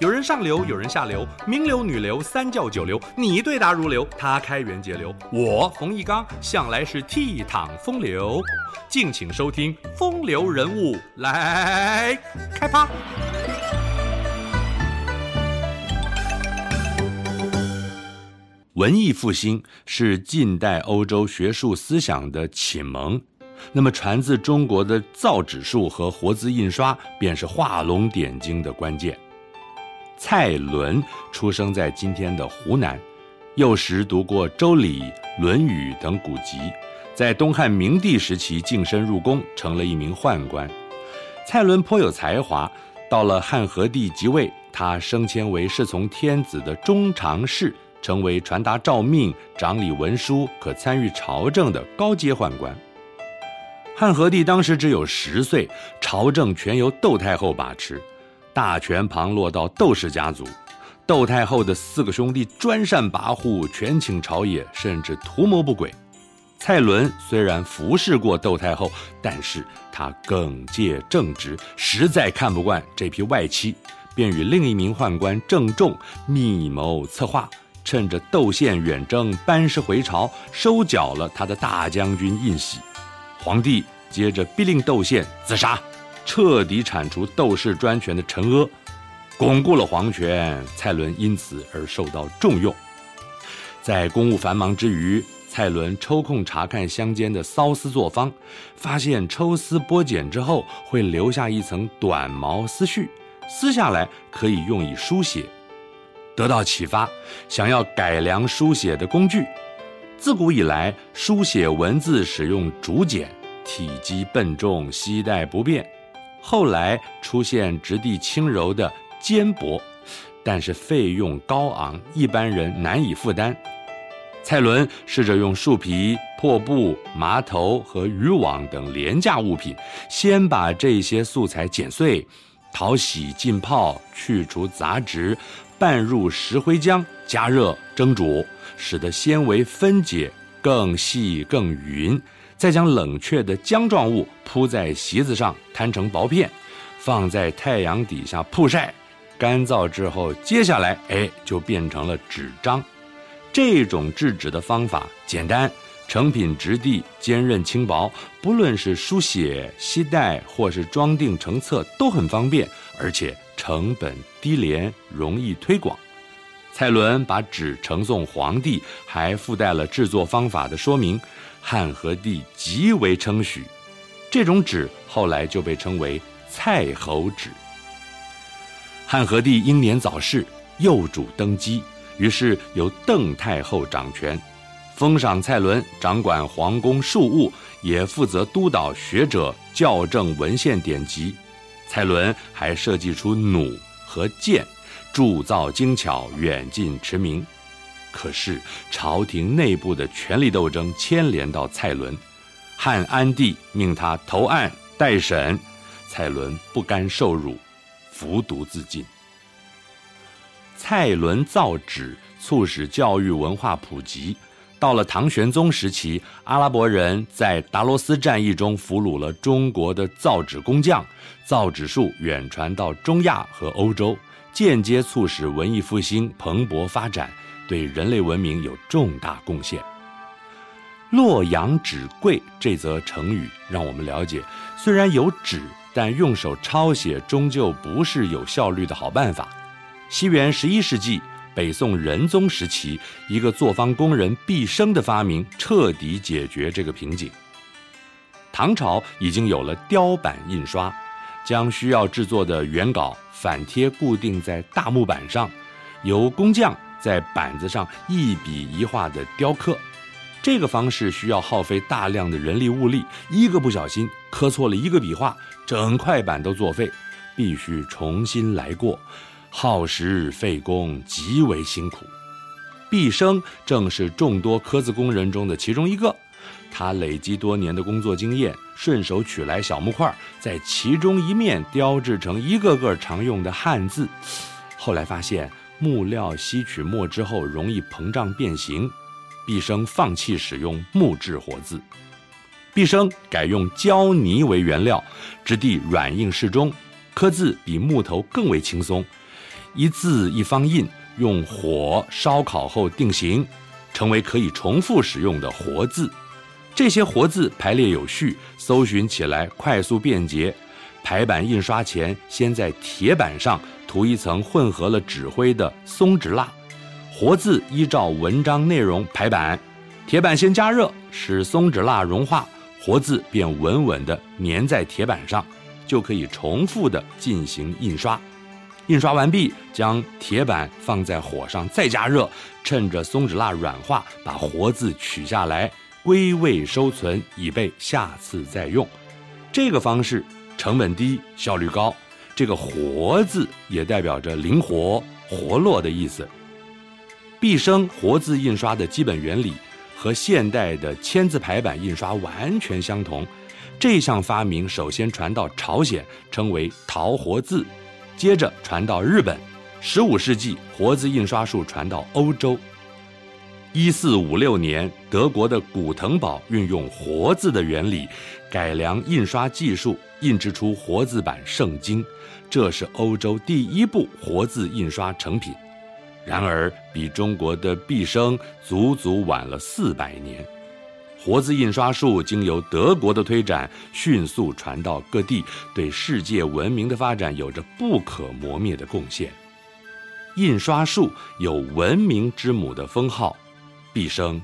有人上流，有人下流，名流、女流、三教九流，你对答如流，他开源节流，我冯一刚向来是倜傥风流。敬请收听《风流人物》来开趴。文艺复兴是近代欧洲学术思想的启蒙，那么传自中国的造纸术和活字印刷便是画龙点睛的关键。蔡伦出生在今天的湖南，幼时读过《周礼》《论语》等古籍，在东汉明帝时期晋升入宫，成了一名宦官。蔡伦颇有才华，到了汉和帝即位，他升迁为侍从天子的中常侍，成为传达诏命、掌理文书、可参与朝政的高阶宦官。汉和帝当时只有十岁，朝政全由窦太后把持。大权旁落到窦氏家族，窦太后的四个兄弟专擅跋扈，权倾朝野，甚至图谋不轨。蔡伦虽然服侍过窦太后，但是他耿介正直，实在看不惯这批外戚，便与另一名宦官郑重密谋策划，趁着窦宪远征班师回朝，收缴了他的大将军印玺。皇帝接着逼令窦宪自杀。彻底铲除窦氏专权的陈阿，巩固了皇权。蔡伦因此而受到重用。在公务繁忙之余，蔡伦抽空查看乡间的繅丝作坊，发现抽丝剥茧之后会留下一层短毛丝絮，撕下来可以用以书写。得到启发，想要改良书写的工具。自古以来，书写文字使用竹简，体积笨重，携带不便。后来出现质地轻柔的缄帛，但是费用高昂，一般人难以负担。蔡伦试着用树皮、破布、麻头和渔网等廉价物品，先把这些素材剪碎，淘洗、浸泡，去除杂质，拌入石灰浆，加热蒸煮，使得纤维分解更细更匀。再将冷却的浆状物铺在席子上，摊成薄片，放在太阳底下曝晒，干燥之后，接下来哎就变成了纸张。这种制纸的方法简单，成品质地坚韧轻薄，不论是书写、携带或是装订成册都很方便，而且成本低廉，容易推广。蔡伦把纸呈送皇帝，还附带了制作方法的说明。汉和帝极为称许，这种纸后来就被称为蔡侯纸。汉和帝英年早逝，幼主登基，于是由邓太后掌权，封赏蔡伦掌管皇宫庶务，也负责督导学者校正文献典籍。蔡伦还设计出弩和箭，铸造精巧，远近驰名。可是朝廷内部的权力斗争牵连到蔡伦，汉安帝命他投案待审，蔡伦不甘受辱，服毒自尽。蔡伦造纸，促使教育文化普及。到了唐玄宗时期，阿拉伯人在达罗斯战役中俘虏了中国的造纸工匠，造纸术远传到中亚和欧洲，间接促使文艺复兴蓬勃发展。对人类文明有重大贡献。洛阳纸贵这则成语让我们了解，虽然有纸，但用手抄写终究不是有效率的好办法。西元十一世纪，北宋仁宗时期，一个作坊工人毕生的发明，彻底解决这个瓶颈。唐朝已经有了雕版印刷，将需要制作的原稿反贴固定在大木板上，由工匠。在板子上一笔一画的雕刻，这个方式需要耗费大量的人力物力，一个不小心磕错了一个笔画，整块板都作废，必须重新来过，耗时费工，极为辛苦。毕生正是众多刻字工人中的其中一个，他累积多年的工作经验，顺手取来小木块，在其中一面雕制成一个个常用的汉字，后来发现。木料吸取墨之后容易膨胀变形，毕生放弃使用木质活字，毕生改用胶泥为原料，质地软硬适中，刻字比木头更为轻松，一字一方印，用火烧烤后定型，成为可以重复使用的活字。这些活字排列有序，搜寻起来快速便捷。排版印刷前，先在铁板上涂一层混合了纸灰的松脂蜡，活字依照文章内容排版。铁板先加热，使松脂蜡融化，活字便稳稳地粘在铁板上，就可以重复地进行印刷。印刷完毕，将铁板放在火上再加热，趁着松脂蜡软化，把活字取下来归位收存，以备下次再用。这个方式成本低，效率高。这个“活”字也代表着灵活、活络的意思。毕生活字印刷的基本原理和现代的铅字排版印刷完全相同。这项发明首先传到朝鲜，称为陶活字。接着传到日本，十五世纪活字印刷术传到欧洲。一四五六年，德国的古腾堡运用活字的原理，改良印刷技术，印制出活字版圣经。这是欧洲第一部活字印刷成品。然而，比中国的毕生足足晚了四百年。活字印刷术经由德国的推展，迅速传到各地，对世界文明的发展有着不可磨灭的贡献。印刷术有“文明之母”的封号，毕生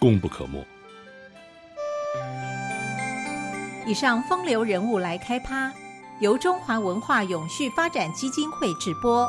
功不可没。以上风流人物来开趴，由中华文化永续发展基金会直播。